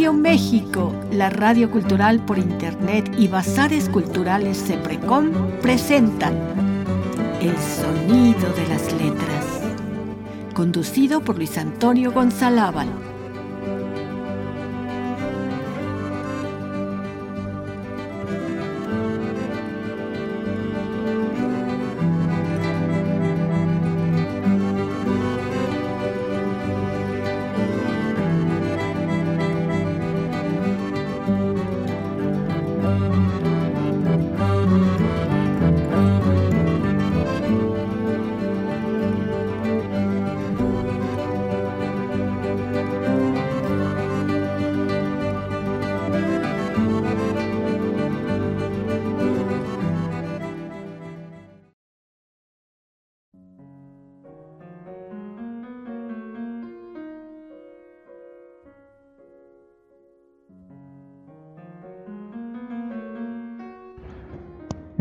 Radio México, la radio cultural por internet y bazares culturales Seprecom presentan El sonido de las letras, conducido por Luis Antonio Gonzalábal.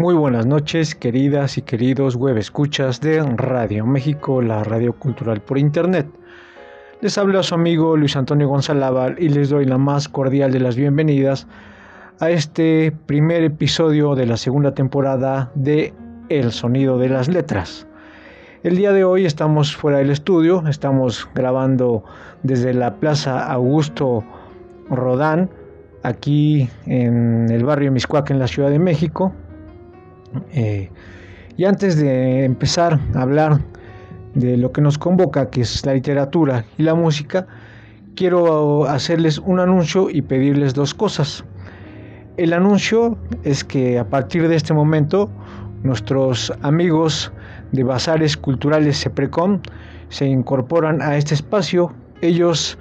Muy buenas noches, queridas y queridos web escuchas de Radio México, la radio cultural por internet. Les habla su amigo Luis Antonio González y les doy la más cordial de las bienvenidas a este primer episodio de la segunda temporada de El sonido de las letras. El día de hoy estamos fuera del estudio, estamos grabando desde la Plaza Augusto Rodán, aquí en el barrio Miscuac en la Ciudad de México, eh, y antes de empezar a hablar de lo que nos convoca, que es la literatura y la música, quiero hacerles un anuncio y pedirles dos cosas. El anuncio es que a partir de este momento nuestros amigos de Bazares Culturales Seprecom se incorporan a este espacio. Ellos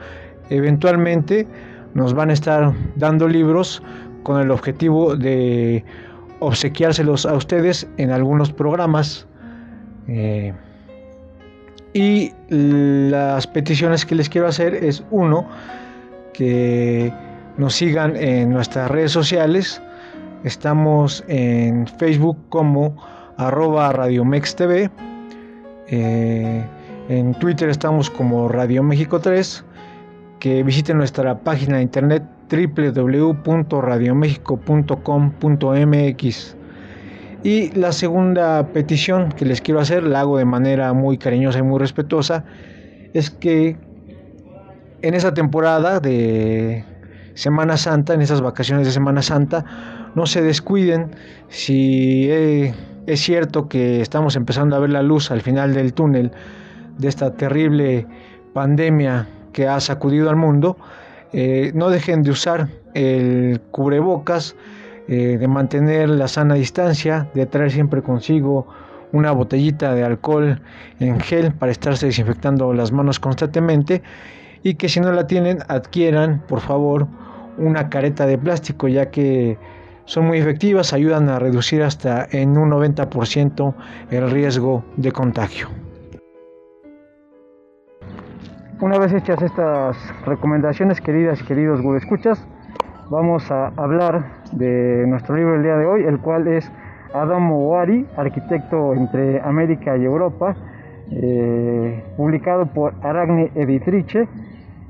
eventualmente nos van a estar dando libros con el objetivo de obsequiárselos a ustedes en algunos programas. Eh, y las peticiones que les quiero hacer es uno, que nos sigan en nuestras redes sociales. Estamos en Facebook como arroba Radiomex TV. Eh, en Twitter estamos como Radio México 3. Que visiten nuestra página de internet www.radiomexico.com.mx. Y la segunda petición que les quiero hacer, la hago de manera muy cariñosa y muy respetuosa, es que en esa temporada de Semana Santa, en esas vacaciones de Semana Santa, no se descuiden si eh, es cierto que estamos empezando a ver la luz al final del túnel de esta terrible pandemia que ha sacudido al mundo, eh, no dejen de usar el cubrebocas, eh, de mantener la sana distancia, de traer siempre consigo una botellita de alcohol en gel para estarse desinfectando las manos constantemente y que si no la tienen adquieran por favor una careta de plástico ya que son muy efectivas, ayudan a reducir hasta en un 90% el riesgo de contagio. Una vez hechas estas recomendaciones, queridas y queridos Google Escuchas, vamos a hablar de nuestro libro del día de hoy, el cual es Adamo Wari, arquitecto entre América y Europa, eh, publicado por Aragne Editrice,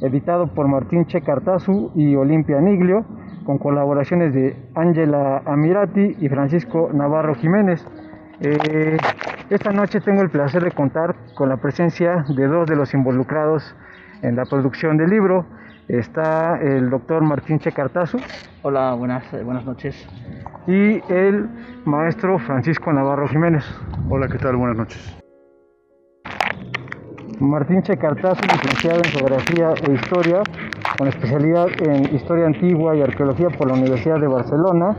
editado por Martín Che Cartazu y Olimpia Niglio, con colaboraciones de Ángela Amirati y Francisco Navarro Jiménez. Eh, esta noche tengo el placer de contar con la presencia de dos de los involucrados en la producción del libro. Está el doctor Martín Checartazu. Hola, buenas, eh, buenas noches. Y el maestro Francisco Navarro Jiménez. Hola, ¿qué tal? Buenas noches. Martín Checartazu, licenciado en Geografía e Historia, con especialidad en Historia Antigua y Arqueología por la Universidad de Barcelona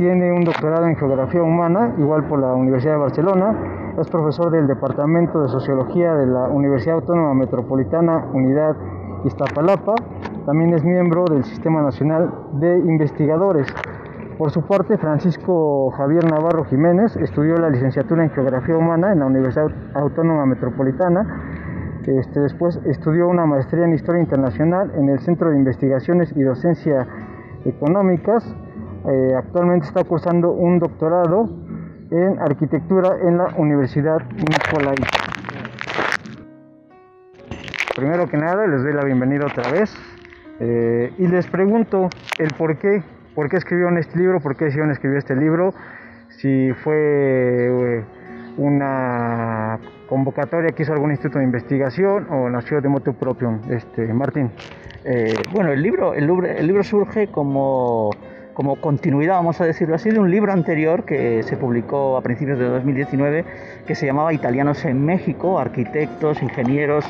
tiene un doctorado en Geografía Humana, igual por la Universidad de Barcelona. Es profesor del Departamento de Sociología de la Universidad Autónoma Metropolitana Unidad Iztapalapa. También es miembro del Sistema Nacional de Investigadores. Por su parte, Francisco Javier Navarro Jiménez estudió la licenciatura en Geografía Humana en la Universidad Autónoma Metropolitana. Este, después estudió una maestría en Historia Internacional en el Centro de Investigaciones y Docencia Económicas eh, actualmente está cursando un doctorado en arquitectura en la Universidad Nicolai. Primero que nada, les doy la bienvenida otra vez Eh, y les pregunto el por qué, por qué escribieron este libro, por qué decidieron escribir este libro, si fue eh, una convocatoria que hizo algún instituto de investigación o nació de motu propio. Este, Martín. Bueno, el libro, el el libro surge como como continuidad, vamos a decirlo así, de un libro anterior que se publicó a principios de 2019 que se llamaba Italianos en México, arquitectos, ingenieros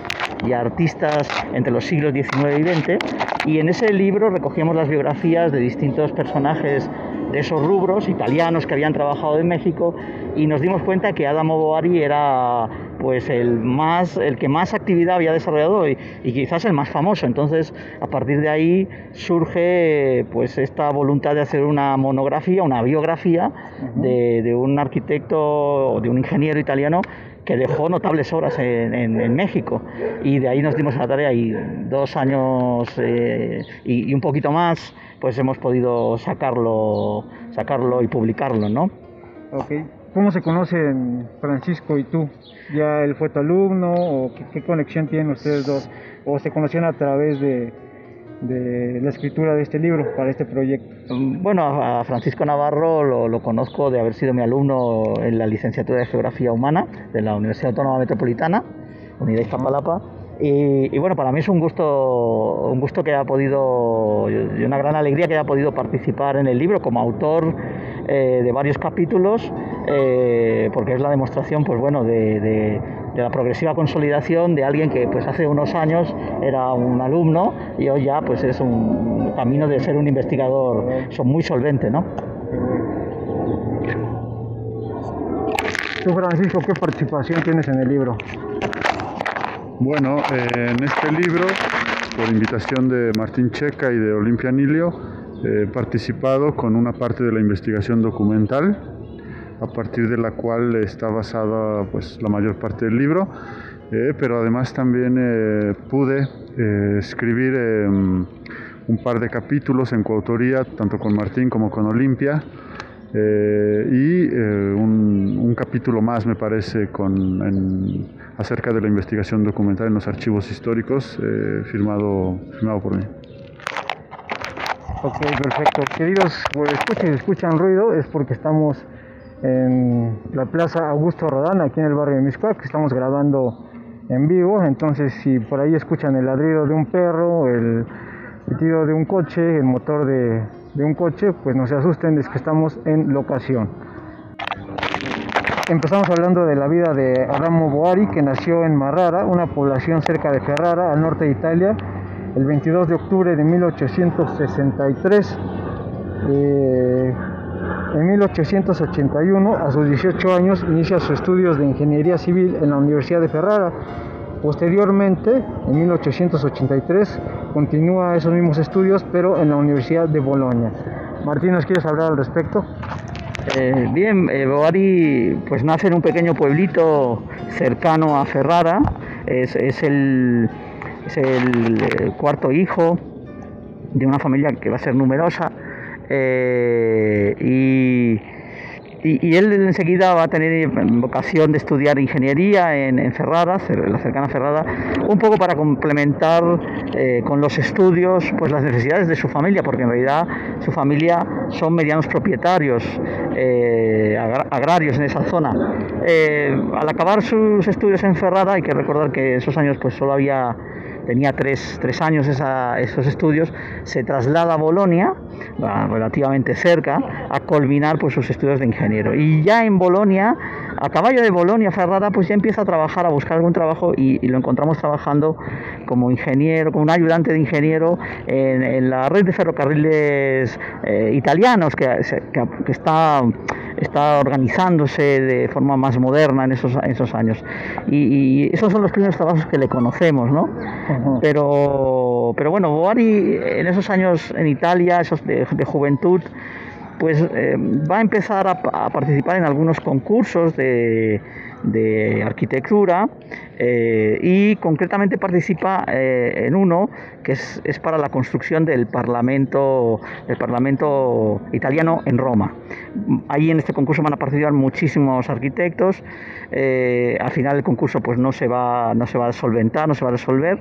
y artistas entre los siglos XIX y XX. Y en ese libro recogíamos las biografías de distintos personajes de esos rubros italianos que habían trabajado en México y nos dimos cuenta que Adamo Boari era pues el más el que más actividad había desarrollado y, quizás el más famoso. Entonces a partir de ahí surge pues esta voluntad de hacer una monografía una biografía de, un arquitecto o de un ingeniero italiano que dejó notables obras en, México y de ahí nos dimos a la tarea y dos años eh, y, un poquito más pues hemos podido sacarlo sacarlo y publicarlo no. ¿Cómo se conocen Francisco y tú? ¿Ya él fue tu alumno o qué, conexión tienen ustedes dos? ¿O se conocieron a través de, de, la escritura de este libro para este proyecto? Bueno, a Francisco Navarro lo, conozco de haber sido mi alumno en la licenciatura de Geografía Humana de la Universidad Autónoma Metropolitana, Unidad Iztapalapa. Y, y, bueno, para mí es un gusto, un gusto que haya podido, y una gran alegría que haya podido participar en el libro como autor eh, de varios capítulos, eh, porque es la demostración, pues bueno, de, la progresiva consolidación de alguien que pues hace unos años era un alumno y hoy ya pues es un camino de ser un investigador son muy solvente, ¿no? Tú, Francisco, ¿qué participación tienes en el libro? Bueno, eh, en este libro, por invitación de Martín Checa y de Olimpia Nilio, He participado con una parte de la investigación documental, a partir de la cual está basada pues, la mayor parte del libro, eh, pero además también eh, pude eh, escribir em, un par de capítulos en coautoría, tanto con Martín como con Olimpia, y un, capítulo más, me parece, con, acerca de la investigación documental en los archivos históricos, firmado, firmado por mí. Ok, perfecto. Queridos, pues, si escuchan ruido es porque estamos en la Plaza Augusto Rodán, aquí en el barrio de Miscuac, que estamos grabando en vivo. Entonces, si por ahí escuchan el ladrido de un perro, el pitido de un coche, el motor de, de un coche, pues no se asusten, es que estamos en locación. Empezamos hablando de la vida de Adamo Boari, que nació en Marrara, una población cerca de Ferrara, al norte de Italia, el 22 de octubre de 1863. Eh, en 1881, a sus 18 años, inicia sus estudios de ingeniería civil en la Universidad de Ferrara. Posteriormente, en 1883, continúa esos mismos estudios, pero en la Universidad de Bolonia. Martín, ¿nos quieres hablar al respecto? Eh, bien, eh, Boari pues nace en un pequeño pueblito cercano a Ferrara. es el, eh, cuarto hijo de una familia que va a ser numerosa eh, y, él enseguida va a tener vocación de estudiar ingeniería en, Ferrara, la cercana Ferrara, un poco para complementar eh, con los estudios pues las necesidades de su familia, porque en realidad su familia son medianos propietarios agrarios en esa zona. al acabar sus estudios en Ferrara, hay que recordar que esos años pues solo había tenía tres, tres años esos estudios, se traslada a Bolonia, relativamente cerca, a culminar pues, sus estudios de ingeniero. Y ya en Bolonia, a caballo de Bolonia, Ferrara, pues ya empieza a trabajar, a buscar algún trabajo y, lo encontramos trabajando como ingeniero, como un ayudante de ingeniero en, la red de ferrocarriles eh, italianos que, que está está organizándose de forma más moderna en esos, esos años. Y, esos son los primeros trabajos que le conocemos, ¿no? Pero, pero bueno, Boari en esos años en Italia, esos de, juventud, pues eh, va a empezar a, participar en algunos concursos de, de arquitectura eh, y concretamente participa eh, en uno que es, para la construcción del Parlamento, del Parlamento italiano en Roma. Ahí en este concurso van a participar muchísimos arquitectos. Eh, al final el concurso pues no se va, no se va a solventar, no se va a resolver.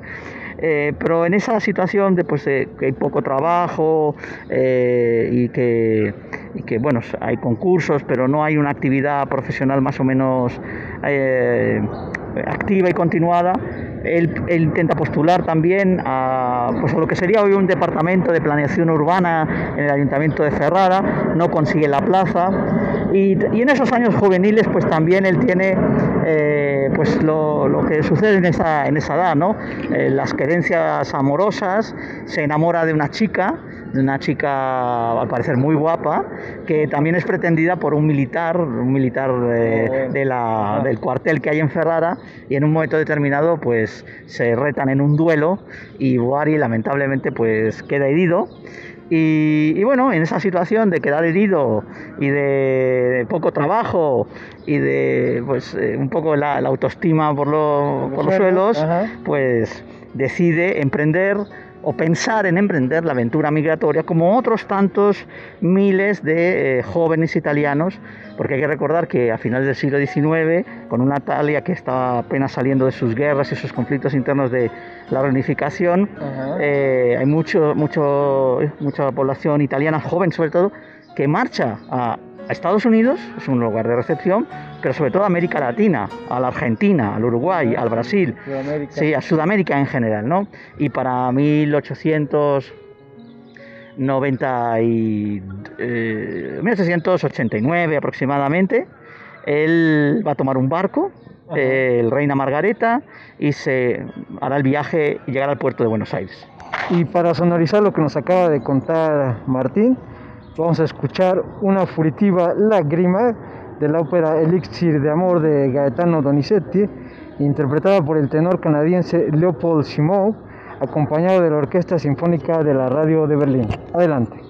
Pero en esa situación de, pues, que hay poco trabajo y que, y, que, bueno, hay concursos, pero no hay una actividad profesional más o menos activa y continuada. Él, intenta postular también a, pues, lo que sería hoy un departamento de planeación urbana en el ayuntamiento de Ferrara, no consigue la plaza y, en esos años juveniles pues también él tiene eh, pues lo, que sucede en esa, en esa edad, ¿no? Eh, las querencias amorosas, se enamora de una chica una chica al parecer muy guapa, que también es pretendida por un militar, un militar de, la, ah. del cuartel que hay en Ferrara, y en un momento determinado pues se retan en un duelo y Boari lamentablemente pues queda herido. Y, bueno, en esa situación de quedar herido y de, poco trabajo y de pues eh, un poco la, autoestima por, por los suelos, pues decide emprender o pensar en emprender la aventura migratoria como otros tantos miles de eh, jóvenes italianos, porque hay que recordar que a finales del siglo XIX, con una Italia que estaba apenas saliendo de sus guerras y sus conflictos internos de la reunificación, eh, hay mucho, mucho, mucha población italiana, joven sobre todo, que marcha a a Estados Unidos, es un lugar de recepción, pero sobre todo a América Latina, a la Argentina, al Uruguay, al Brasil, sí, a Sudamérica en general, ¿no? Y para 1890 y, 1889 eh, aproximadamente, él va a tomar un barco, el Reina Margareta, y se hará el viaje y llegará al puerto de Buenos Aires. Y para sonorizar lo que nos acaba de contar Martín, vamos a escuchar una furtiva lágrima de la ópera Elixir de Amor de Gaetano Donizetti, interpretada por el tenor canadiense Leopold Simon, acompañado de la Orquesta Sinfónica de la Radio de Berlín. Adelante.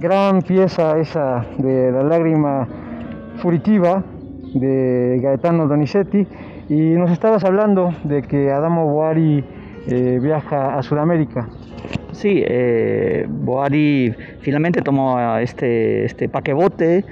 Gran pieza esa de la lágrima furitiva de Gaetano Donizetti y nos estabas hablando de que Adamo Boari eh, viaja a Sudamérica. Sí, eh, Boari finalmente tomó este, este paquebote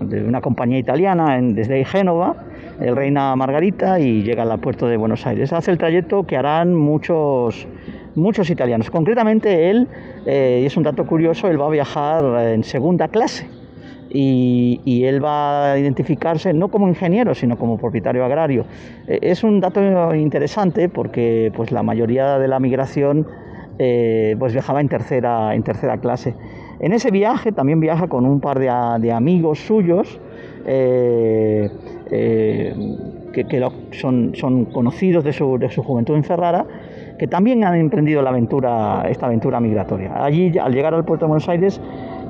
de una compañía italiana desde Génova, el Reina Margarita, y llega al puerto de Buenos Aires. Hace el trayecto que harán muchos muchos italianos. Concretamente él, eh, es un dato curioso, él va a viajar en segunda clase. Y, él va a identificarse no como ingeniero, sino como propietario agrario. Eh, es un dato interesante porque pues, la mayoría de la migración eh, pues viajaba en tercera, en tercera clase. En ese viaje también viaja con un par de, amigos suyos que, son, son, conocidos de su, de su juventud en Ferrara que también han emprendido la aventura, esta aventura migratoria. Allí, al llegar al puerto de Buenos Aires,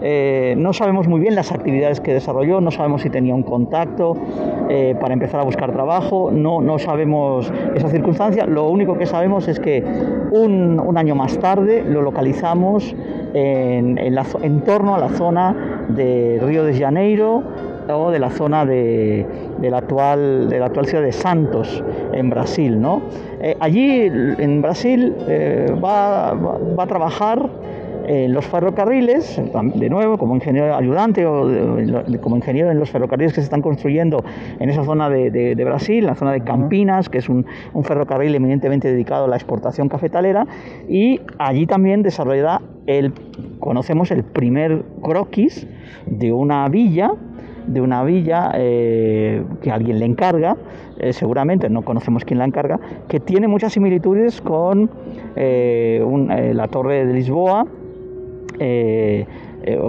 eh, no sabemos muy bien las actividades que desarrolló, no sabemos si tenía un contacto eh, para empezar a buscar trabajo, no, no sabemos esa circunstancia. Lo único que sabemos es que un, año más tarde lo localizamos en, en torno a la zona de Río de Janeiro, o de la zona de, la, actual, de la actual ciudad de Santos, en Brasil. ¿no? Eh, allí, en Brasil, eh, va, va, a trabajar en los ferrocarriles, de nuevo, como ingeniero ayudante o como ingeniero en los ferrocarriles que se están construyendo en esa zona de, de, Brasil, la zona de Campinas, que es un, un, ferrocarril eminentemente dedicado a la exportación cafetalera, y allí también desarrollará el, conocemos el primer croquis de una villa de una villa eh, que alguien le encarga, eh, seguramente no conocemos quién la encarga, que tiene muchas similitudes con eh, la Torre de Lisboa.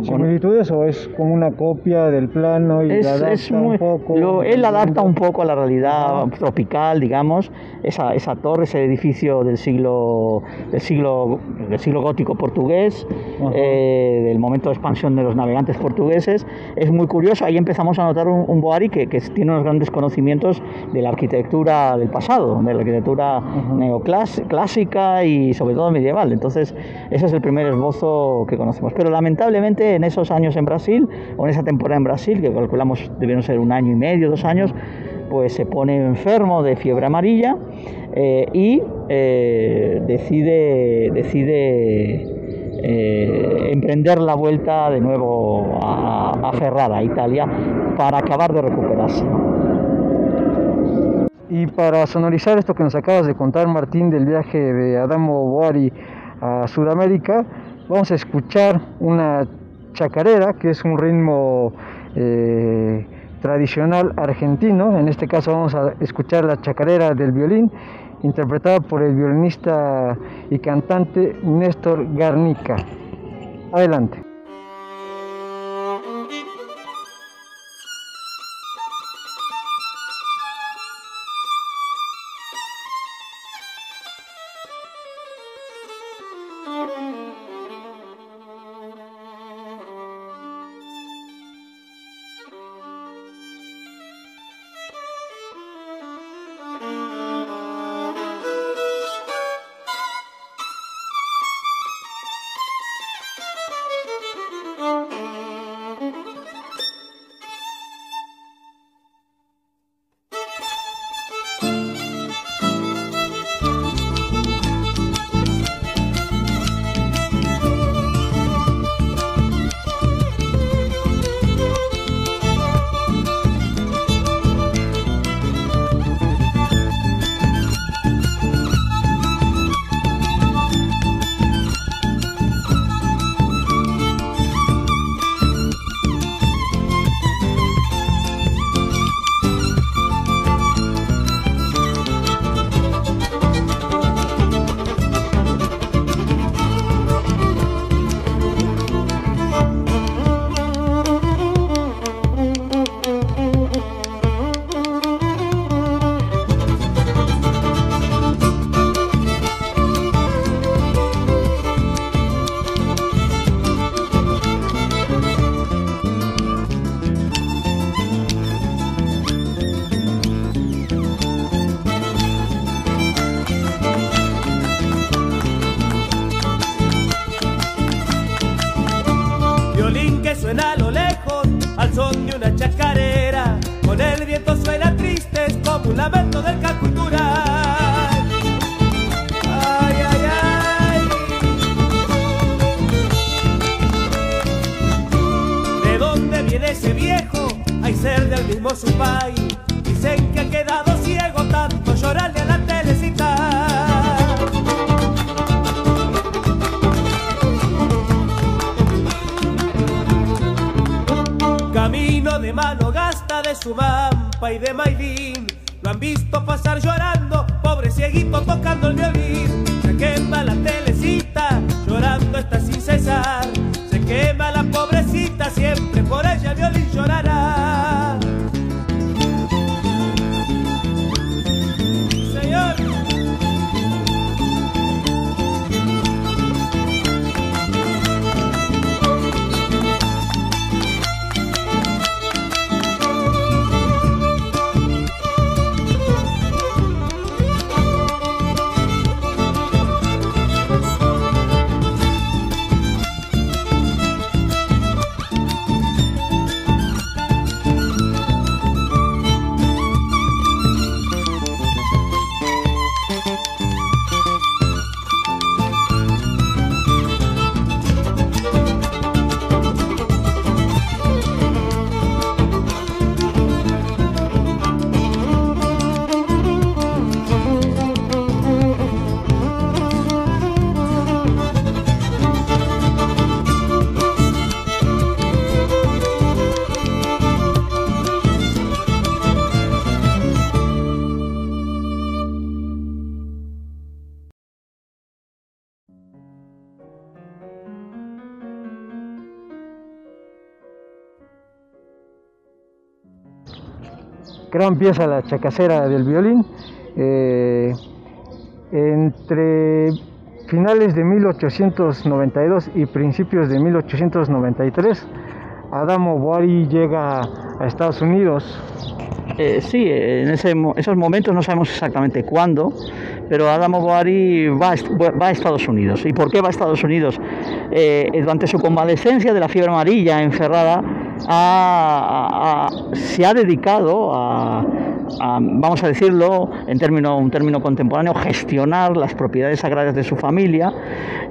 ¿Similitudes o es como una copia del plano y la adapta un poco? él adapta un poco a la realidad tropical, digamos, esa, esa torre, ese edificio del siglo, del siglo, del siglo gótico portugués, eh, del momento de expansión de los navegantes portugueses. Es muy curioso, ahí empezamos a notar un, Boari que, que, tiene unos grandes conocimientos de la arquitectura del pasado, de la arquitectura neoclásica y sobre todo medieval. Entonces, ese es el primer esbozo que conocemos. Pero lamentablemente en esos años en Brasil, o en esa temporada en Brasil, que calculamos debieron ser un año y medio, dos años, pues se pone enfermo de fiebre amarilla eh, y eh, decide, decide eh, emprender la vuelta de nuevo a, a Ferrara, Italia, para acabar de recuperarse. Y para sonorizar esto que nos acabas de contar, Martín, del viaje de Adamo Boari a Sudamérica, vamos a escuchar una chacarera, que es un ritmo eh, tradicional argentino. En este caso vamos a escuchar la chacarera del violín, interpretada por el violinista y cantante Néstor Garnica. Adelante. y demás. Gran pieza la chacacera del violín. Eh, entre finales de 1892 y principios de 1893, Adamo Boari llega a Estados Unidos. Eh, sí, en esos momentos no sabemos exactamente cuándo, pero Adamo Boari va, a Estados Unidos. ¿Y por qué va a Estados Unidos? Eh, durante su convalecencia de la fiebre amarilla encerrada, se ha dedicado a, vamos a decirlo en término, un término contemporáneo, gestionar las propiedades agrarias de su familia,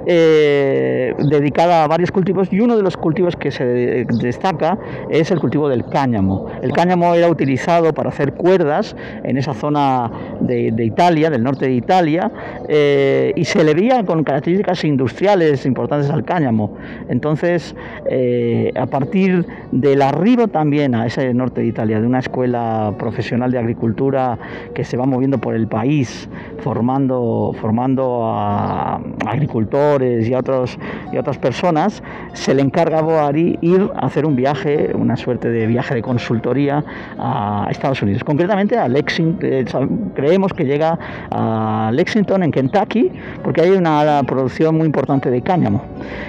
eh, dedicada a varios cultivos y uno de los cultivos que se destaca es el cultivo del cáñamo. El cáñamo era utilizado para hacer cuerdas en esa zona de, Italia, del norte de Italia, eh, y se le veía con características industriales importantes al cáñamo. Entonces, eh, a partir del arribo también a ese norte de Italia, de una escuela profesional de agricultura que se va moviendo por el país, formando, formando a agricultores y a, otros, y otras personas, se le encarga a Boari ir a hacer un viaje, una suerte de viaje de consultoría a Estados Unidos, concretamente a Lexington, eh, creemos que llega a Lexington en Kentucky, porque hay una producción muy importante de cáñamo.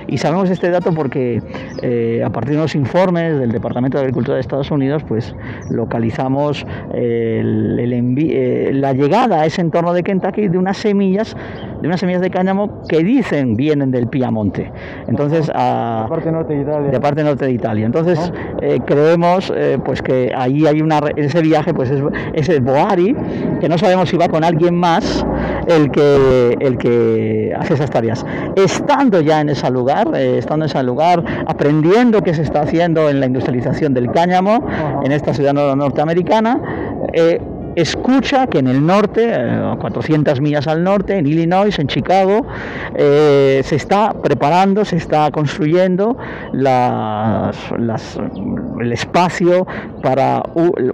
Y sabemos este dato porque eh, a partir de los informes del Departamento de Agricultura de Estados Unidos, pues localizamos eh, la llegada a ese entorno de Kentucky de unas semillas, de unas semillas de cáñamo que dicen vienen del Piamonte. Entonces, a, de parte norte de Italia. De parte norte de Italia. Entonces, creemos pues que ahí hay una, ese viaje, pues es, es el Boari, que no sabemos si va con alguien más el que, el que hace esas tareas. Estando ya en ese lugar, eh, estando en ese lugar, aprendiendo qué se está haciendo en la industrialización del cáñamo en esta ciudad norteamericana, eh, escucha que en el norte, a 400 millas al norte, en Illinois, en Chicago, eh, se está preparando, se está construyendo el espacio para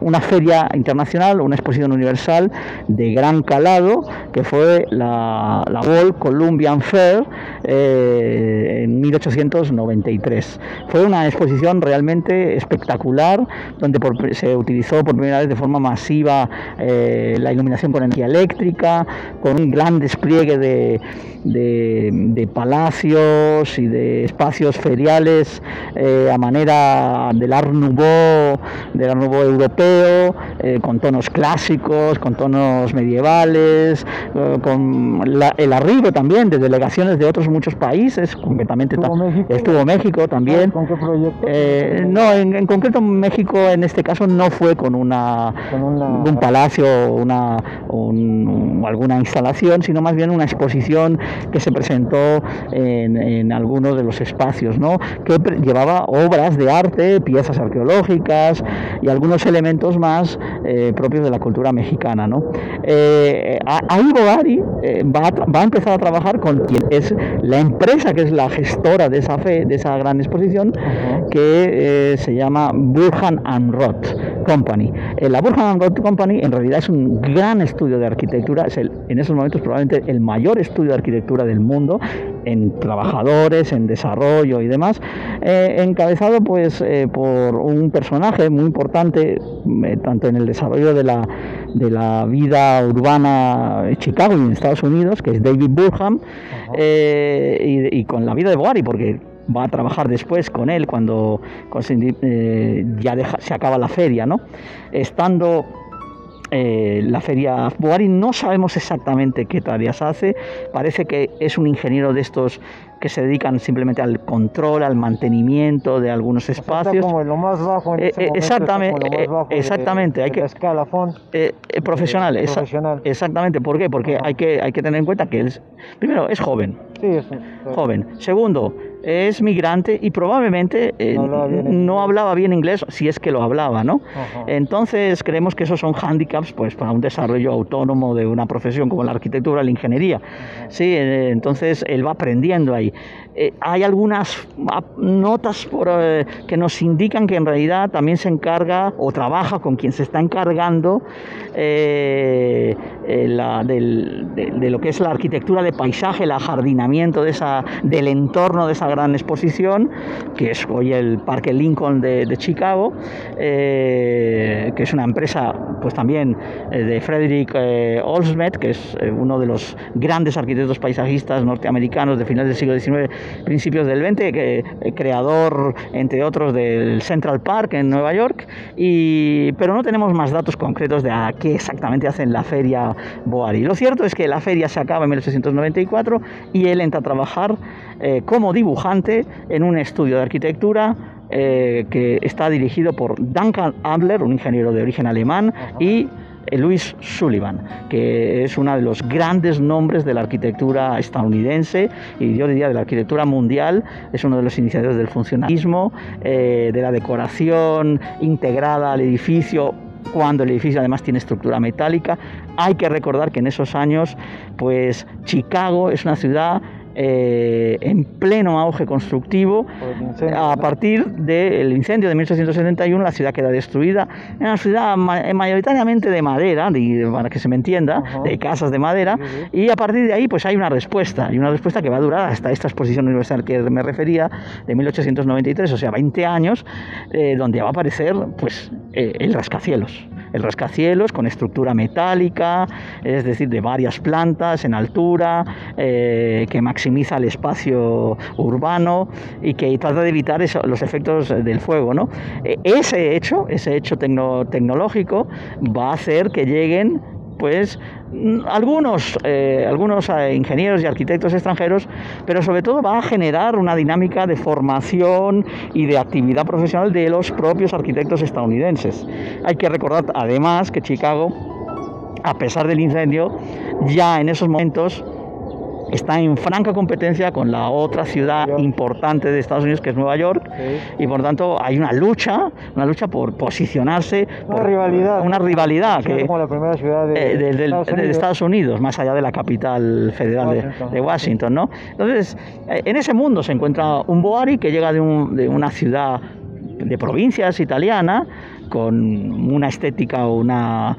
una feria internacional, una exposición universal de gran calado, que fue la, la World Columbian Fair eh, en 1893. Fue una exposición realmente espectacular, donde se utilizó por primera vez de forma masiva eh, la iluminación con energía eléctrica, con un gran despliegue de, de, palacios y de espacios feriales eh, a manera del Art Nouveau, del Art Nouveau europeo, eh, con tonos clásicos, con tonos medievales, con el arribo también de delegaciones de otros muchos países, concretamente estuvo México, estuvo México también. ¿Con qué proyecto? no, en, concreto México en este caso no fue con, una, con un palacio o una, alguna instalación, sino más bien una exposición que se presentó en, en algunos de los espacios, ¿no? que llevaba obras de arte, piezas arqueológicas y algunos elementos más eh, propios de la cultura mexicana. ¿no? Eh, ahí Bogari eh, va, a, va, a empezar a trabajar con quien es la empresa que es la gestora de esa fe, de esa gran exposición, que se llama Burhan and Roth Company. la Burhan and Roth Company en realidad es un gran estudio de arquitectura, es el, en esos momentos probablemente el mayor estudio de arquitectura del mundo, en trabajadores, en desarrollo y demás, eh, encabezado pues eh, por un personaje muy importante, eh, tanto en el desarrollo de la, de la vida urbana en Chicago y en Estados Unidos, que es David Burham, y, con la vida de Boari, porque va a trabajar después con él cuando, ya se acaba la feria, ¿no? Estando eh, la feria Boari no sabemos exactamente qué tareas hace, parece que es un ingeniero de estos que se dedican simplemente al control, al mantenimiento de algunos espacios. como lo más bajo en eh, eh, exactamente, exactamente, hay que escalafón profesional, profesional. exactamente. ¿Por qué? Porque hay que hay que tener en cuenta que él, primero es joven, sí, es joven. Segundo, es migrante y probablemente eh, no, hablaba bien inglés, si es que lo hablaba, ¿no? Entonces creemos que esos son hándicaps pues, para un desarrollo autónomo de una profesión como la arquitectura, la ingeniería. Sí, eh, entonces él va aprendiendo ahí. Eh, hay algunas notas por, que nos indican que en realidad también se encarga o trabaja con quien se está encargando la, de, lo que es la arquitectura de paisaje, el ajardinamiento de esa, del entorno de esa gran exposición, que es hoy el Parque Lincoln de, Chicago, eh, que es una empresa pues también eh, de Frederick eh, Olsmet, que es uno de los grandes arquitectos paisajistas norteamericanos de finales del siglo XIX, principios del XX, que, creador, entre otros, del Central Park en Nueva York, y, pero no tenemos más datos concretos de a qué exactamente hacen la feria Boari. Lo cierto es que la feria se acaba en 1894 y él entra a trabajar como dibujante en un estudio de arquitectura eh, que está dirigido por Duncan Ambler, un ingeniero de origen alemán, y Louis Sullivan, que es uno de los grandes nombres de la arquitectura estadounidense y yo diría de la arquitectura mundial, es uno de los iniciadores del funcionalismo, de la decoración integrada al edificio cuando el edificio además tiene estructura metálica. Hay que recordar que en esos años, pues Chicago es una ciudad eh, en pleno auge constructivo. a partir del incendio de 1871 la ciudad queda destruida. Es una ciudad eh, mayoritariamente de madera, para que se me entienda, de casas de madera. Y a partir de ahí pues hay una respuesta, y una respuesta que va a durar hasta esta exposición universal que me refería, de 1893, o sea, 20 años, eh, donde va a aparecer pues el rascacielos el rascacielos con estructura metálica, es decir, de varias plantas en altura, eh, que maximiza el espacio urbano y que trata de evitar los efectos del fuego. ¿no? E, ese hecho, ese hecho tecnológico va a hacer que lleguen pues mm, algunos, eh, algunos eh, ingenieros y arquitectos extranjeros, pero sobre todo va a generar una dinámica de formación y de actividad profesional de los propios arquitectos estadounidenses. Hay que recordar además que Chicago, a pesar del incendio, ya en esos momentos está en franca competencia con la otra ciudad importante de Estados Unidos que es Nueva York. Y por tanto hay una lucha, una lucha por posicionarse, una rivalidad, una rivalidad que como la primera ciudad de, eh, Estados, Unidos. más allá de la capital federal de, Washington, ¿no? Entonces eh, en ese mundo se encuentra un Boari que llega de, de una ciudad de provincias italiana con una estética o una,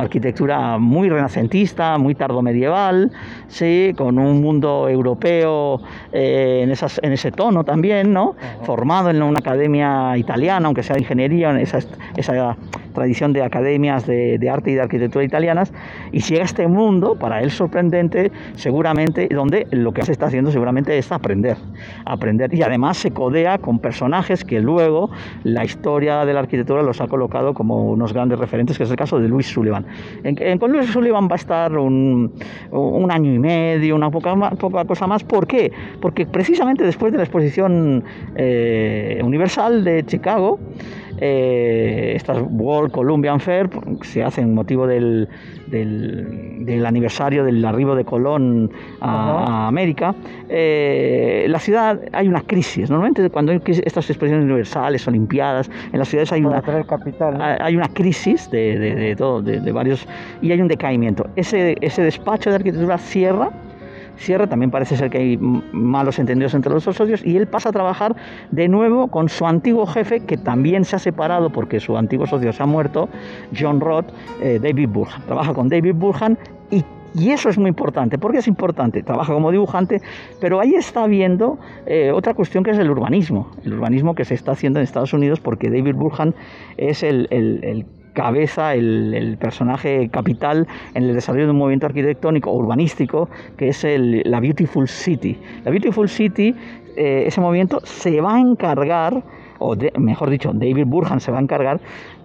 arquitectura muy renacentista, muy tardomedieval, ¿sí? con un mundo europeo eh, en, esas, en ese tono también, ¿no? formado en una academia italiana, aunque sea de ingeniería, en esa, esa tradición de academias de, arte y de arquitectura italianas, y llega a este mundo, para él sorprendente, seguramente, donde lo que se está haciendo seguramente es aprender, aprender, y además se codea con personajes que luego la historia de la arquitectura los ha colocado como unos grandes referentes, que es el caso de Luis Sullivan. En, con Luis Sullivan va a estar un, año y medio, una poca, poca, cosa más. ¿Por qué? Porque precisamente después de la exposición eh, universal de Chicago, eh, estas World Columbian Fair se hacen motivo del, del, aniversario del arribo de Colón a, América. Eh, la ciudad hay una crisis. Normalmente cuando hay estas exposiciones universales, olimpiadas, en las ciudades hay una, hay una crisis de, de, todo, de, varios y hay un decaimiento. Ese, ese despacho de arquitectura cierra cierra, también parece ser que hay malos entendidos entre los dos socios, y él pasa a trabajar de nuevo con su antiguo jefe, que también se ha separado porque su antiguo socio se ha muerto, John Roth, eh, David Burhan. Trabaja con David Burhan y eso es muy importante. ¿Por qué es importante? Trabaja como dibujante, pero ahí está viendo eh, otra cuestión que es el urbanismo. El urbanismo que se está haciendo en Estados Unidos porque David Burhan es el cabeza, el, personaje capital en el desarrollo de un movimiento arquitectónico urbanístico que es la Beautiful City. La Beautiful City, eh, ese movimiento se va a encargar, o mejor dicho, David Burhan se va a encargar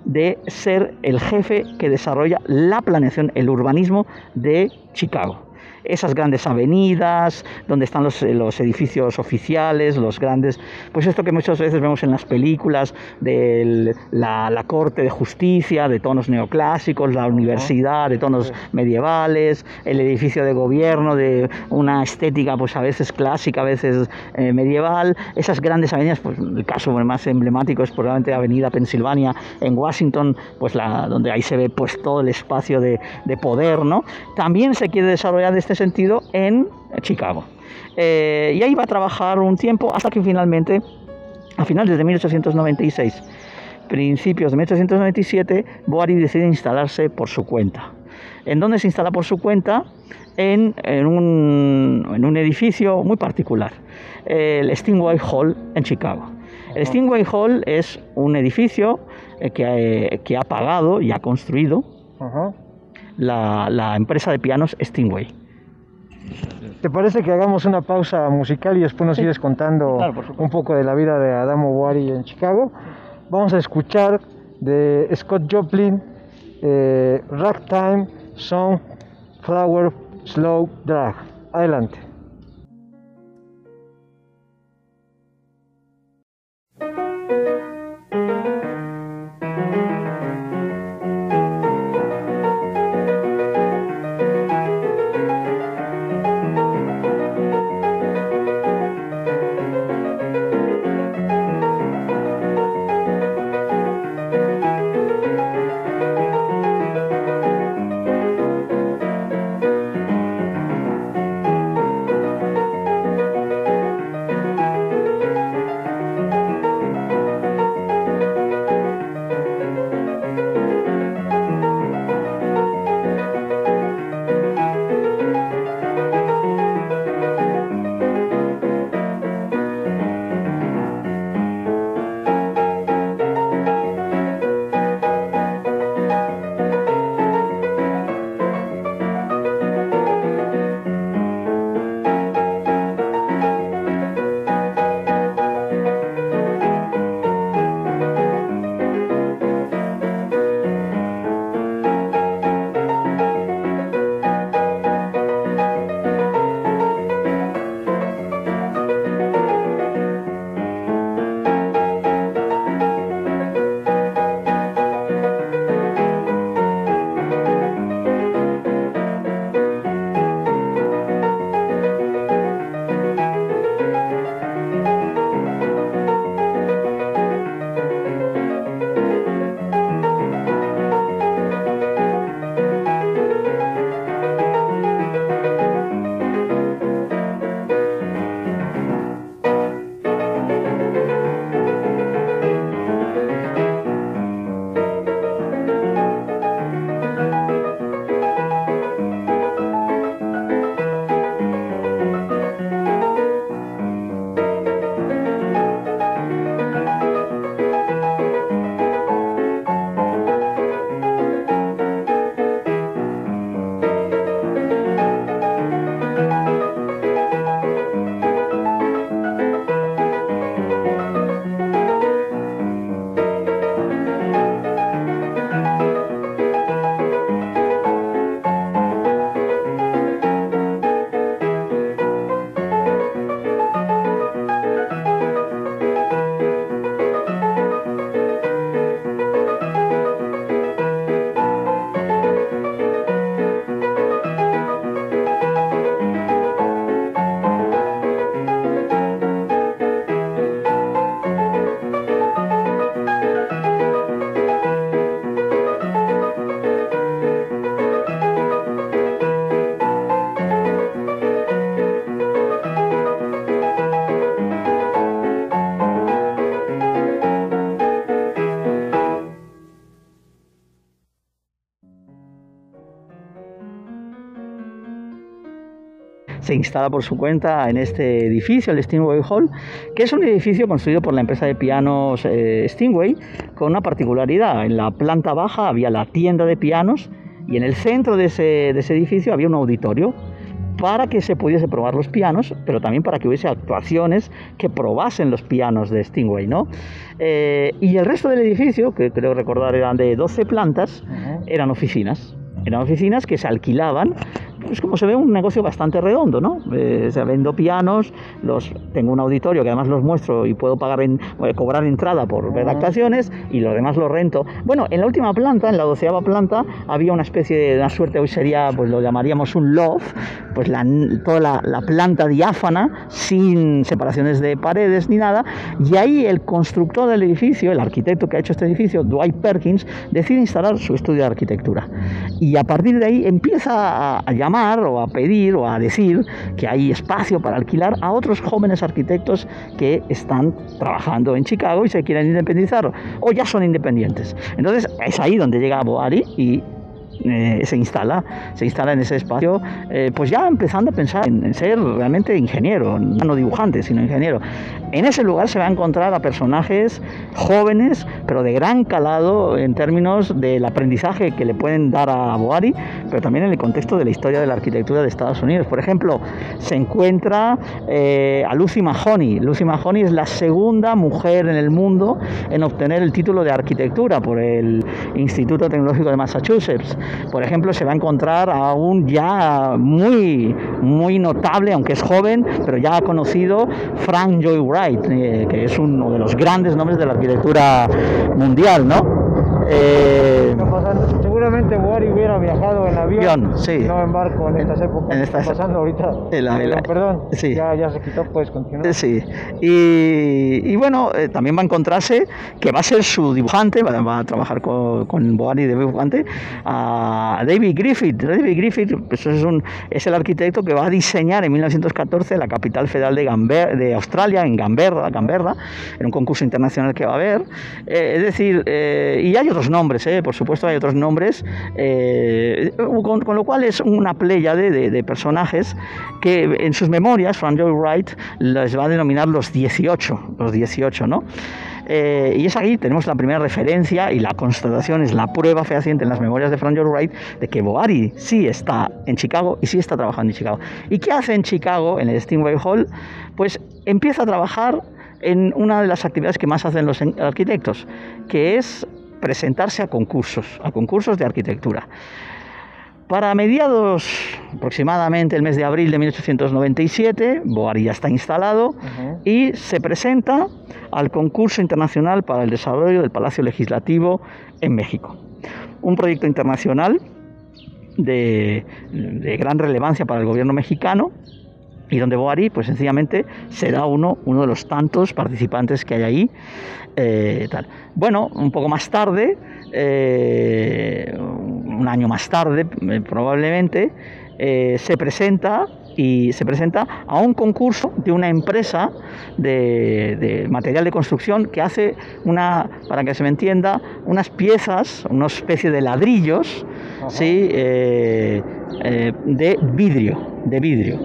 de ser el jefe que desarrolla la planeación, el urbanismo de Chicago esas grandes avenidas, donde están los, los, edificios oficiales, los grandes, pues esto que muchas veces vemos en las películas de la, la, corte de justicia, de tonos neoclásicos, la universidad de tonos medievales, el edificio de gobierno de una estética pues a veces clásica, a veces eh, medieval, esas grandes avenidas, pues el caso más emblemático es probablemente Avenida Pensilvania en Washington, pues donde ahí se ve pues todo el espacio de, de poder, ¿no? También se quiere desarrollar este sentido en Chicago. Eh, y ahí va a trabajar un tiempo hasta que finalmente, a finales de 1896, principios de 1897, Boari decide instalarse por su cuenta. ¿En dónde se instala por su cuenta? En, en, un, en un, edificio muy particular, el Stingway Hall en Chicago. El Stingway Hall es un edificio eh, que, eh, que, ha pagado y ha construido la, la empresa de pianos Stingway. ¿Te parece que hagamos una pausa musical y después nos sigues contando un poco de la vida de Adamo Wari en Chicago? Vamos a escuchar de Scott Joplin, eh, Ragtime Song Flower Slow Drag. Adelante. Se instala por su cuenta en este edificio, el Stingway Hall, que es un edificio construido por la empresa de pianos eh, Stingway, con una particularidad. En la planta baja había la tienda de pianos y en el centro de ese, edificio había un auditorio para que se pudiese probar los pianos, pero también para que hubiese actuaciones que probasen los pianos de Stingway, ¿no? Eh, y el resto del edificio, que creo recordar eran de 12 plantas, eran oficinas. Eran oficinas que se alquilaban pues como se ve un negocio bastante redondo, ¿no? Eh, se vendo pianos, los tengo un auditorio que además los muestro y puedo pagar en, eh, cobrar entrada por ver actuaciones y lo demás lo rento. Bueno, en la última planta, en la doceava planta, había una especie de una suerte, hoy sería, pues lo llamaríamos un loft, pues la, toda la, la planta diáfana, sin separaciones de paredes ni nada, y ahí el constructor del edificio, el arquitecto que ha hecho este edificio, Dwight Perkins, decide instalar su estudio de arquitectura. Y a partir de ahí empieza a, a llamar o a pedir o a decir que hay espacio para alquilar a otros jóvenes arquitectos que están trabajando en Chicago y se quieren independizar o ya son independientes. Entonces es ahí donde llega Boari y eh, se instala, se instala en ese espacio, eh, pues ya empezando a pensar en, ser realmente ingeniero, no dibujante, sino ingeniero. En ese lugar se va a encontrar a personajes jóvenes, pero de gran calado en términos del aprendizaje que le pueden dar a Boari, pero también en el contexto de la historia de la arquitectura de Estados Unidos. Por ejemplo, se encuentra eh, a Lucy Mahoney. Lucy Mahoney es la segunda mujer en el mundo en obtener el título de arquitectura por el Instituto Tecnológico de Massachusetts. Por ejemplo, se va a encontrar a un ya muy, muy notable, aunque es joven, pero ya conocido, Frank Joy Wright, eh, que es uno de los grandes nombres de la arquitectura mundial, ¿no? Eh, seguramente Boari hubiera viajado en avión, sí. no en barco en estas épocas. En estas, pasando ahorita. perdón, sí. ya, ya, se quitó, puedes continuar. Sí. Y, y bueno, eh, también va a encontrarse que va a ser su dibujante, va, a trabajar con, con Boari de dibujante, a David Griffith. David Griffith pues es, un, es el arquitecto que va a diseñar en 1914 la capital federal de, Gamber, de Australia, en Gamberra, Gamberra, en un concurso internacional que va a haber. Eh, es decir, y hay otros nombres, ¿eh? por supuesto hay otros nombres, eh, con, lo cual es una playa de, personajes que en sus memorias Frank Joy Wright les va a denominar los 18, los 18, ¿no? Eh, y es aquí tenemos la primera referencia y la constatación es la prueba fehaciente en las memorias de Frank Joy Wright de que Boari sí está en Chicago y sí está trabajando en Chicago. ¿Y qué hace en Chicago, en el Stingway Hall? Pues empieza a trabajar en una de las actividades que más hacen los arquitectos, que es presentarse a concursos, a concursos de arquitectura. Para mediados, aproximadamente el mes de abril de 1897, Boari ya está instalado y se presenta al concurso internacional para el desarrollo del Palacio Legislativo en México. Un proyecto internacional de, de gran relevancia para el gobierno mexicano y donde Boari, pues sencillamente será uno, uno de los tantos participantes que hay ahí. Eh, tal. Bueno, un poco más tarde, eh, un año más tarde eh, probablemente, se presenta y se presenta a un concurso de una empresa de, material de construcción que hace una, para que se me entienda, unas piezas, una especie de ladrillos, ¿sí? de vidrio, de vidrio.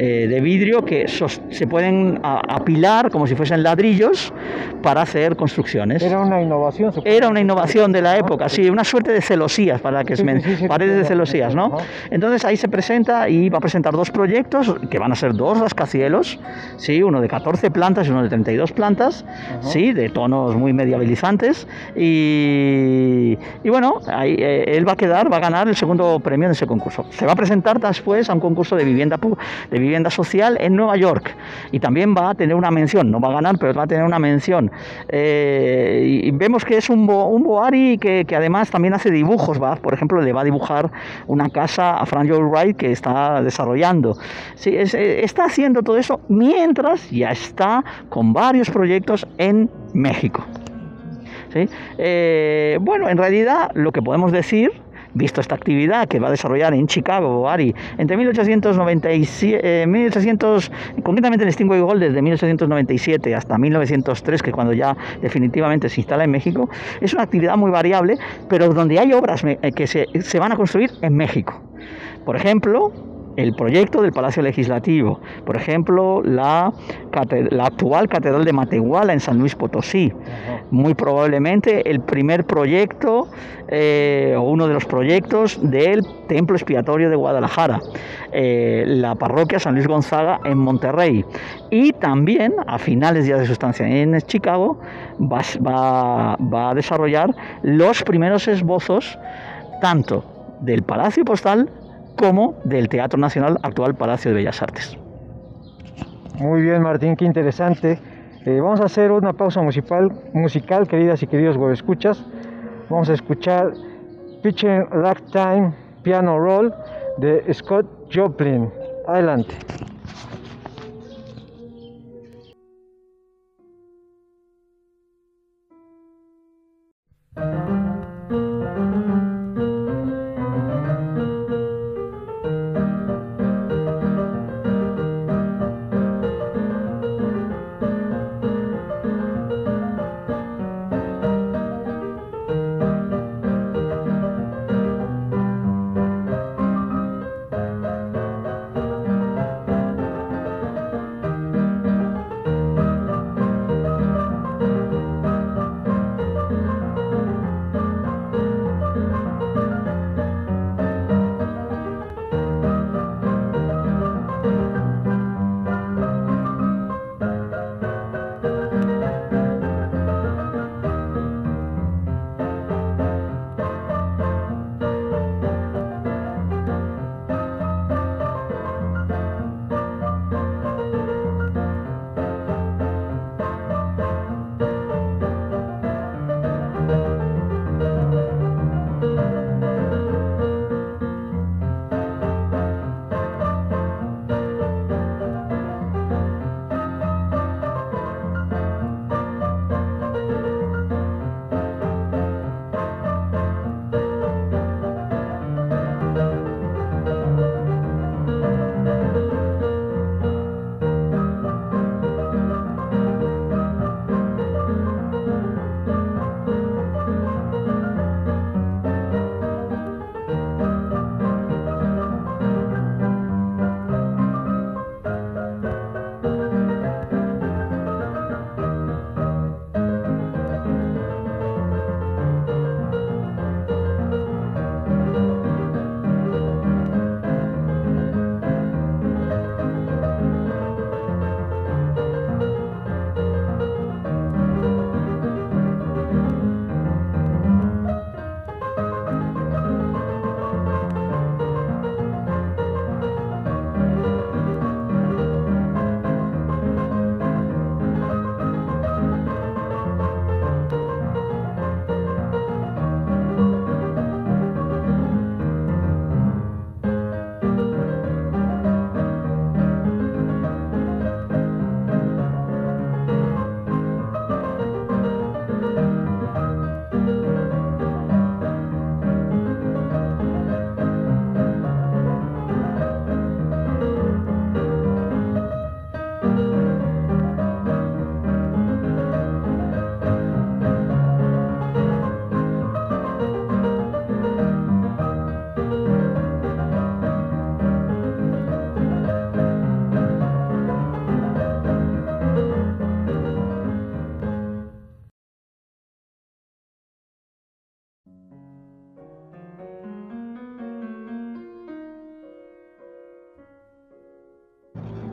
Eh, de vidrio que se pueden apilar como si fuesen ladrillos para hacer construcciones. Era una innovación. Era una innovación de la época, sí, una suerte de celosías para que se paredes de celosías, ¿no? Entonces ahí se presenta y va a presentar dos proyectos que van a ser dos rascacielos, sí, uno de 14 plantas y uno de 32 plantas, sí, de tonos muy mediabilizantes y, y bueno, ahí, eh, él va a quedar, va a ganar el segundo premio en ese concurso. Se va a presentar después a un concurso de vivienda de vivienda social en Nueva York. Y también va a tener una mención, no va a ganar, pero va a tener una mención. Eh, y vemos que es un, un Boari que, además también hace dibujos, ¿va? por ejemplo, le va a dibujar una casa a Frank Joel Wright que está desarrollando. Sí, eh, está haciendo todo eso mientras ya está con varios proyectos en México. ¿Sí? Eh, bueno, en realidad lo que podemos decir visto esta actividad que va a desarrollar en Chicago, Ari, entre 1897, 1800, eh, concretamente en Stingway Gold desde 1897 hasta 1903, que cuando ya definitivamente se instala en México, es una actividad muy variable, pero donde hay obras eh, que se, se van a construir en México. Por ejemplo, el proyecto del Palacio Legislativo, por ejemplo, la, la actual Catedral de Matehuala en San Luis Potosí, muy probablemente el primer proyecto eh, o uno de los proyectos del Templo Expiatorio de Guadalajara, eh, la parroquia San Luis Gonzaga en Monterrey. Y también a finales ya de su estancia en Chicago va, va a desarrollar los primeros esbozos tanto del Palacio Postal como del Teatro Nacional, actual Palacio de Bellas Artes. Muy bien, Martín, qué interesante. Eh, vamos a hacer una pausa musical, queridas y queridos escuchas. Vamos a escuchar Pitching Ragtime Piano Roll de Scott Joplin. Adelante.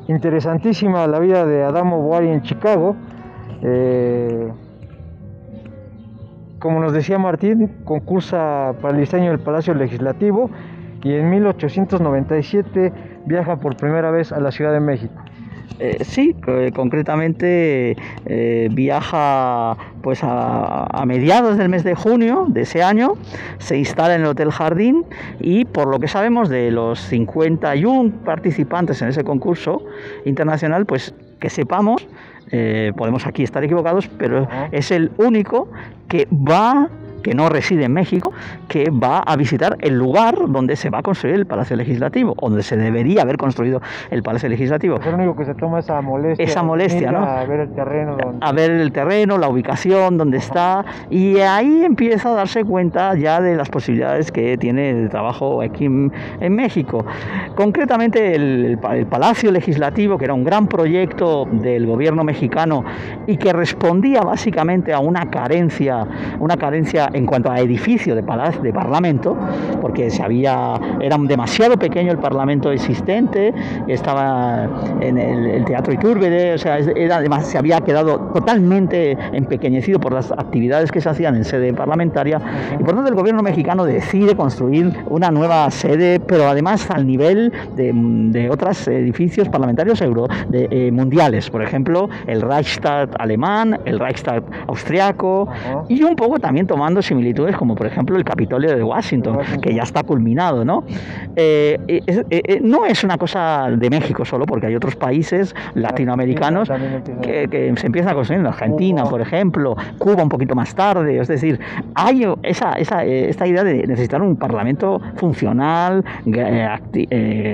Interesantísima la vida de Adamo Boari en Chicago. Eh, como nos decía Martín, concursa para el diseño del Palacio Legislativo y en 1897 viaja por primera vez a la Ciudad de México. Eh, sí, concretamente eh, viaja pues a, mediados del mes de junio de ese año, se instala en el Hotel Jardín y por lo que sabemos de los 51 participantes en ese concurso internacional, pues que sepamos, eh, podemos aquí estar equivocados, pero es el único que va que no reside en México, que va a visitar el lugar donde se va a construir el Palacio Legislativo, donde se debería haber construido el Palacio Legislativo. Es lo único que se toma esa molestia. Esa molestia, ¿no? A ver el terreno. A ver el terreno, la ubicación, dónde está, y ahí empieza a darse cuenta ya de las posibilidades que tiene el trabajo aquí en, México. Concretamente el, el Palacio Legislativo, que era un gran proyecto del gobierno mexicano y que respondía básicamente a una carencia, una carencia en cuanto a edificio de, palacio, de parlamento, porque se había, era demasiado pequeño el parlamento existente, estaba en el, Teatro Iturbide, o sea, era, además se había quedado totalmente empequeñecido por las actividades que se hacían en sede parlamentaria. Y por tanto el gobierno mexicano decide construir una nueva sede, pero además al nivel de, de otros edificios parlamentarios euro, de, eh, mundiales, por ejemplo, el Reichstag alemán, el Reichstag austriaco y un poco también tomando similitudes como por ejemplo el Capitolio de Washington, que ya está culminado, ¿no? Eh, eh, no es una cosa de México solo, porque hay otros países latinoamericanos que, se empiezan a construir en Argentina, por ejemplo, Cuba un poquito más tarde, es decir, hay esa, esa esta idea de necesitar un parlamento funcional,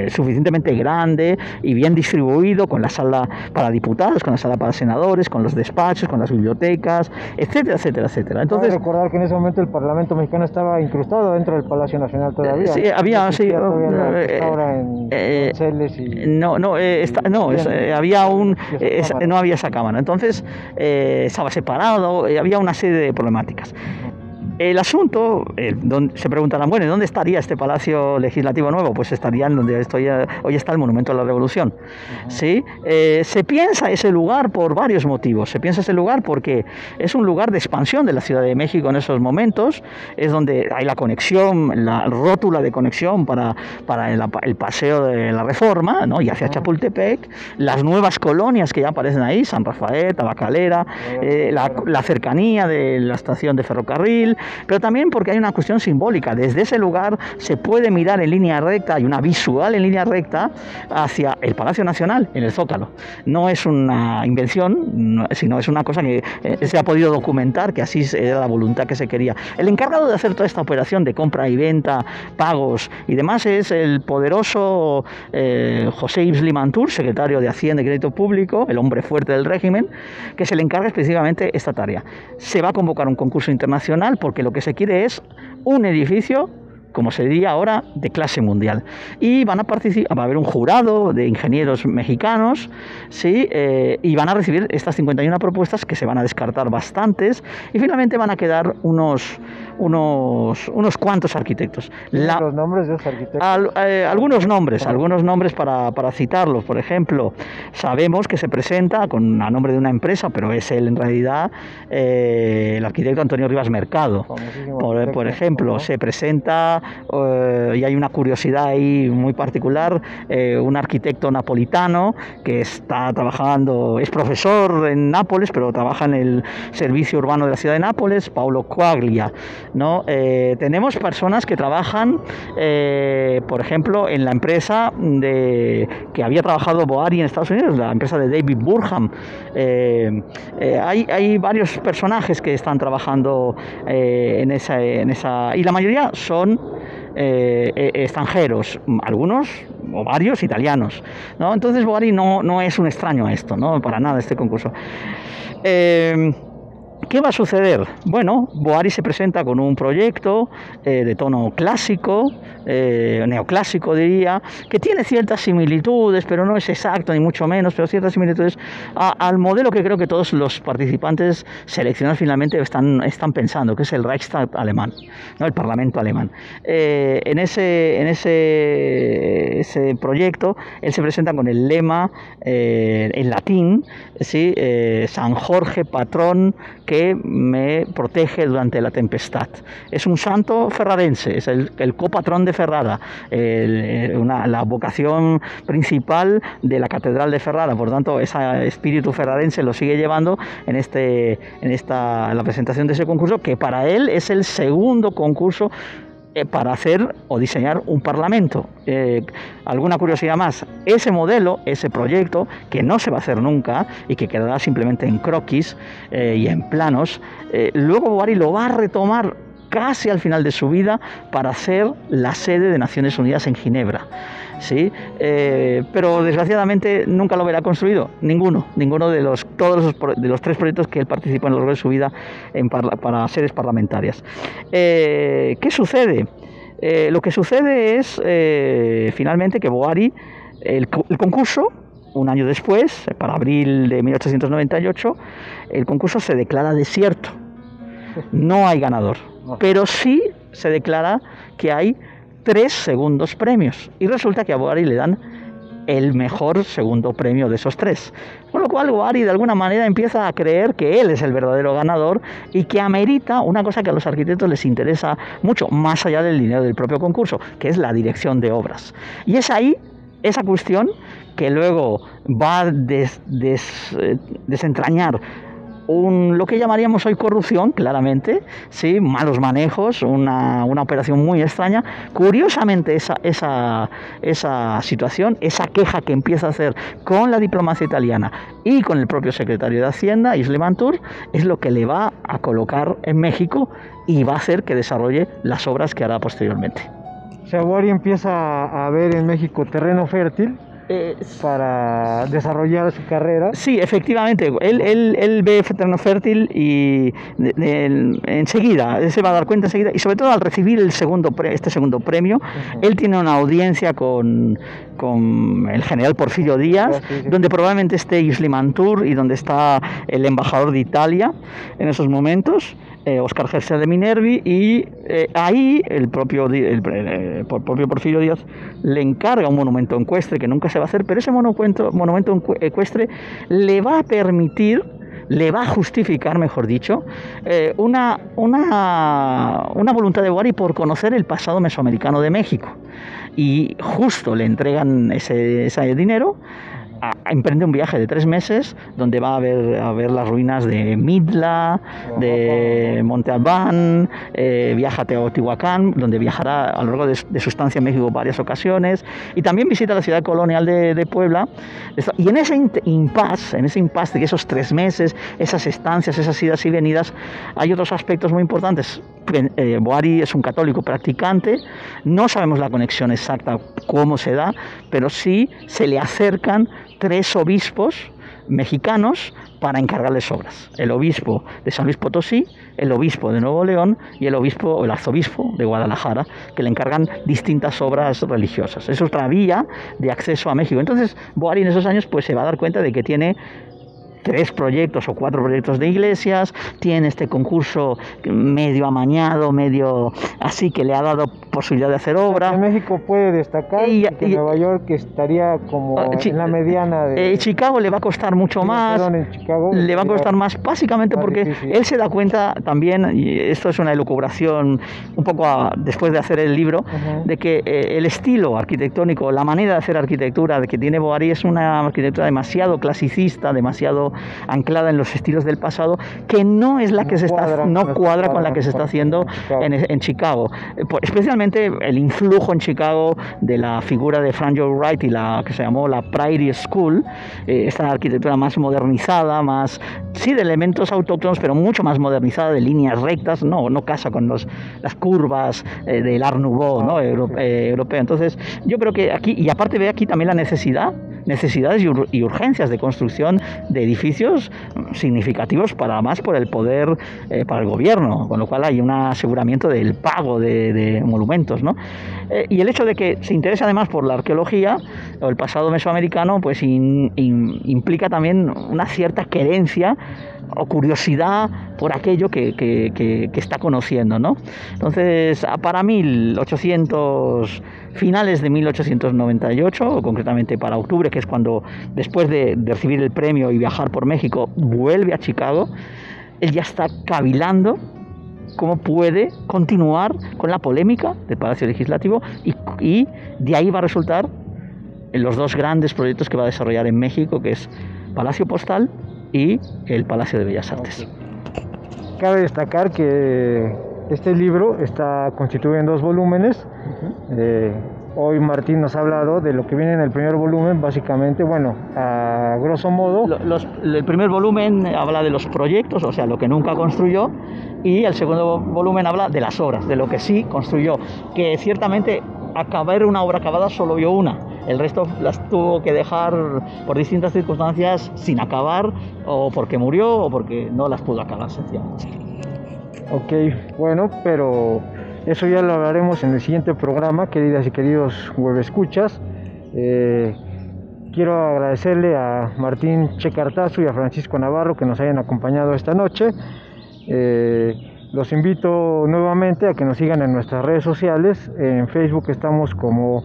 suficientemente grande y bien distribuido, con la sala para diputados, con la sala para senadores, con los despachos, con las bibliotecas, etcétera, etcétera, etcétera. Entonces, recordar que en ese momento el Parlamento mexicano estaba incrustado dentro del Palacio Nacional todavía. Sí, había, sí. ahora en eh, y... No, no, eh, no, eh, había un, no había esa cámara. Entonces estaba separado, había una serie de problemáticas. El asunto, donde, se preguntarán, bueno, ¿dónde estaría este Palacio Legislativo nuevo? Pues estaría en donde estoy, hoy está el Monumento a la Revolución. ¿sí? Eh, se piensa ese lugar por varios motivos. Se piensa ese lugar porque es un lugar de expansión de la Ciudad de México en esos momentos, es donde hay la conexión, la rótula de conexión para, para el, paseo de la Reforma ¿no? y hacia Chapultepec, las nuevas colonias que ya aparecen ahí, San Rafael, Tabacalera, eh, la, la cercanía de la estación de ferrocarril, pero también porque hay una cuestión simbólica. Desde ese lugar se puede mirar en línea recta, hay una visual en línea recta hacia el Palacio Nacional, en el Zócalo. No es una invención, sino es una cosa que eh, se ha podido documentar, que así era la voluntad que se quería. El encargado de hacer toda esta operación de compra y venta, pagos y demás es el poderoso eh, José Yves Limantur, secretario de Hacienda y Crédito Público, el hombre fuerte del régimen, que se le encarga específicamente esta tarea. Se va a convocar un concurso internacional porque lo que se quiere es un edificio como se diría ahora, de clase mundial. Y van a participar, va a haber un jurado de ingenieros mexicanos, ¿sí? Eh, y van a recibir estas 51 propuestas que se van a descartar bastantes y finalmente van a quedar unos, unos, unos cuantos arquitectos. ¿Los nombres de los arquitectos? Eh, algunos nombres, algunos nombres para, para, citarlos. Por ejemplo, sabemos que se presenta con a nombre de una empresa, pero es él en realidad eh, el arquitecto Antonio Rivas Mercado. Por, por ejemplo, se presenta eh, y hay una curiosidad ahí muy particular, un arquitecto napolitano que está trabajando, es profesor en Nápoles, pero trabaja en el servicio urbano de la ciudad de Nápoles, Paulo Quaglia. ¿No? Eh, tenemos personas que trabajan, por ejemplo, en la empresa de, que había trabajado Boari en Estados Unidos, la empresa de David Burham. hay, hay varios personajes que están trabajando en, esa, en esa... Y la mayoría son eh, eh, extranjeros, algunos o varios italianos. ¿no? Entonces Boari no, no es un extraño a esto, ¿no? para nada este concurso. Eh, ¿Qué va a suceder? Bueno, Boari se presenta con un proyecto eh, de tono clásico, eh, neoclásico diría, que tiene ciertas similitudes, pero no es exacto ni mucho menos, pero ciertas similitudes al modelo que creo que todos los participantes seleccionados finalmente están, están pensando, que es el Reichstag alemán, ¿no? el Parlamento alemán. Eh, en ese, en ese, ese proyecto, él se presenta con el lema en latín, ¿sí? San Jorge, patrón, que me protege durante la tempestad. Es un santo ferrarense, es el, copatrón de Ferrara, eh, la vocación principal de la Catedral de Ferrara, por tanto, ese espíritu ferrarense lo sigue llevando en, este, en esta, la presentación de ese concurso, que para él es el segundo concurso eh, para hacer o diseñar un parlamento. Eh, alguna curiosidad más, ese modelo, ese proyecto, que no se va a hacer nunca y que quedará simplemente en croquis eh, y en planos, luego Bovary lo va a retomar casi al final de su vida para hacer la sede de Naciones Unidas en Ginebra. ¿Sí? Eh, pero desgraciadamente nunca lo verá construido, ninguno, ninguno de los, todos los, de los tres proyectos que él participó a lo largo de su vida en para sedes parlamentarias. Eh, ¿Qué sucede? Eh, lo que sucede es finalmente que Boari, el, el concurso, un año después, para abril de 1898, el concurso se declara desierto. No hay ganador, pero sí se declara que hay tres segundos premios. Y resulta que a Boari le dan el mejor segundo premio de esos tres. Con lo cual Boari de alguna manera empieza a creer que él es el verdadero ganador y que amerita una cosa que a los arquitectos les interesa mucho, más allá del dinero del propio concurso, que es la dirección de obras. Y es ahí esa cuestión que luego va a eh, desentrañar lo que llamaríamos hoy corrupción, claramente, ¿sí? malos manejos, una, operación muy extraña. Curiosamente, esa, esa, esa situación, esa queja que empieza a hacer con la diplomacia italiana y con el propio secretario de Hacienda, Isle Mantur, es lo que le va a colocar en México y va a hacer que desarrolle las obras que hará posteriormente. Chaguari empieza a ver en México terreno fértil eh, para desarrollar su carrera. Sí, efectivamente, él, él, él ve terreno fértil y enseguida, él se va a dar cuenta enseguida, y sobre todo al recibir el segundo este segundo premio, él tiene una audiencia con, con el general Porfirio Díaz, donde probablemente esté Isli Mantur y donde está el embajador de Italia en esos momentos. Oscar eh, Gerser de Minervi, y eh, ahí el propio, el, propio Porfirio Díaz le encarga un monumento ecuestre que nunca se va a hacer, pero ese monumento, monumento ecuestre le va a permitir le va a justificar, mejor dicho, eh, una, una, una, voluntad de Guari por conocer el pasado mesoamericano de México. Y justo le entregan ese, ese dinero emprende un viaje de tres meses donde va a ver, a ver las ruinas de Midla, de Monte Albán, eh, viaja a Teotihuacán, donde viajará a lo largo de, su estancia en México varias ocasiones, y también visita la ciudad colonial de, Puebla. Y en ese impasse, en ese impasse de esos tres meses, esas estancias, esas idas y venidas, hay otros aspectos muy importantes. Eh, Boari es un católico practicante, no sabemos la conexión exacta, cómo se da, pero sí se le acercan tres obispos mexicanos para encargarles obras. El obispo de San Luis Potosí, el obispo de Nuevo León y el obispo o el arzobispo de Guadalajara, que le encargan distintas obras religiosas. Es otra vía de acceso a México. Entonces, Boari en esos años pues se va a dar cuenta de que tiene tres proyectos o cuatro proyectos de iglesias, tiene este concurso medio amañado, medio así que le ha dado posibilidad de hacer obra. En México puede destacar y, que Nueva York estaría como ah, en la mediana de... Eh, Chicago le va a costar mucho más. le va a costar más, básicamente porque él se da cuenta también, y esto es una elucubración un poco después de hacer el libro, de que eh, el estilo arquitectónico, la manera de hacer arquitectura de que tiene Boari es una arquitectura demasiado clasicista, demasiado anclada en los estilos del pasado, que no es la que se está, no cuadra con la que se está haciendo en, Chicago. Eh, especialmente el influjo en Chicago de la figura de Frank Joe Wright y la que se llamó la Prairie School, eh, esta arquitectura más modernizada, más, sí, de elementos autóctonos, pero mucho más modernizada, de líneas rectas, no, no casa con los, las curvas eh, del Art Nouveau ¿no? europeo. Entonces, yo creo que aquí, y aparte ve aquí también la necesidad necesidades y, urgencias de construcción de edificios significativos para más por el poder, eh, para el gobierno, con lo cual hay un aseguramiento del pago de, monumentos. ¿no? Eh, y el hecho de que se interese además por la arqueología o el pasado mesoamericano, pues implica también una cierta querencia o curiosidad por aquello que, está conociendo. ¿no? Entonces, para 1800 finales de 1898, o concretamente para octubre, que es cuando después de, recibir el premio y viajar por México, vuelve a Chicago, él ya está cavilando cómo puede continuar con la polémica del Palacio Legislativo y, y de ahí va a resultar en los dos grandes proyectos que va a desarrollar en México, que es Palacio Postal y el Palacio de Bellas Artes. Cabe destacar que este libro está constituido en dos volúmenes, hoy Martín nos ha hablado de lo que viene en el primer volumen, básicamente, bueno, a grosso modo. el primer volumen habla de los proyectos, o sea, lo que nunca construyó, y el segundo volumen habla de las obras, de lo que sí construyó, que ciertamente acabar una obra acabada solo vio una, el resto las tuvo que dejar por distintas circunstancias sin acabar, o porque murió, o porque no las pudo acabar sencillamente. Ok, bueno, pero eso ya lo hablaremos en el siguiente programa, queridas y queridos web escuchas. Eh, quiero agradecerle a Martín Checartazo y a Francisco Navarro que nos hayan acompañado esta noche. Eh, los invito nuevamente a que nos sigan en nuestras redes sociales. En Facebook estamos como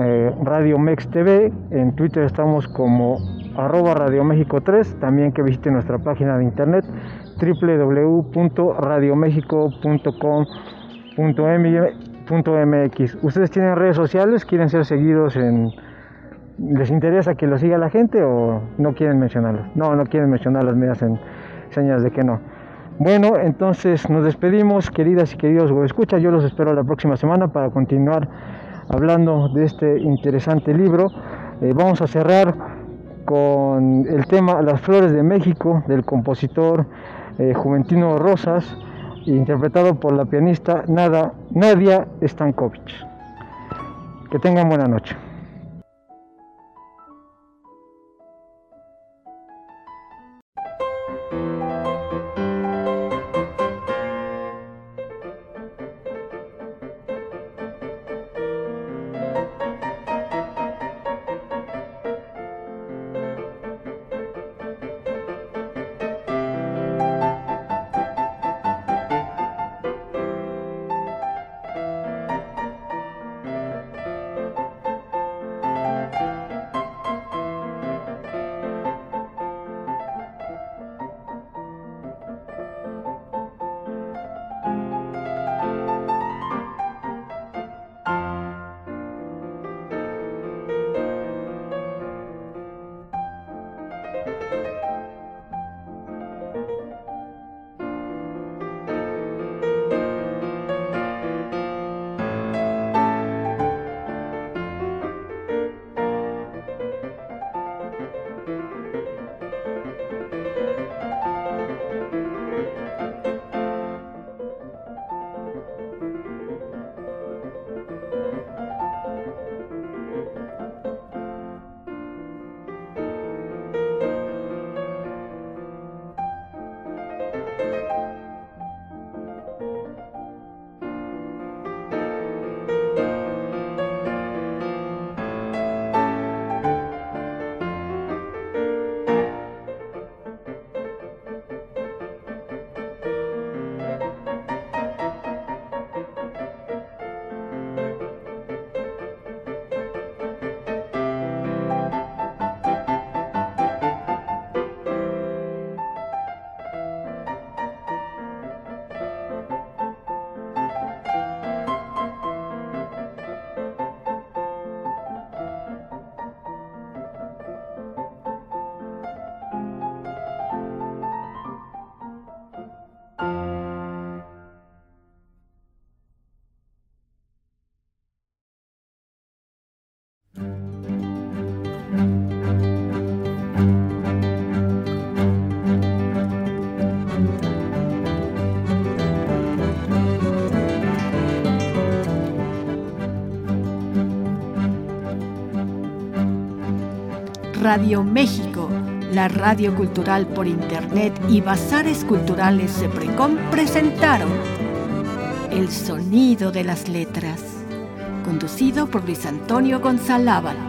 eh, Radio Mex TV, en Twitter estamos como arroba Radio México 3, también que visiten nuestra página de internet www.radiomexico.com .mx. ¿Ustedes tienen redes sociales? ¿Quieren ser seguidos en... ¿Les interesa que lo siga la gente o no quieren mencionarlos? No, no quieren mencionarlos, me hacen señas de que no. Bueno, entonces nos despedimos, queridas y queridos escucha. Yo los espero la próxima semana para continuar hablando de este interesante libro. Eh, vamos a cerrar con el tema Las Flores de México del compositor eh, Juventino Rosas interpretado por la pianista Nada, Nadia Stankovic. Que tengan buena noche. Radio México, la radio cultural por Internet y Bazares Culturales Seprecom presentaron El Sonido de las Letras, conducido por Luis Antonio González.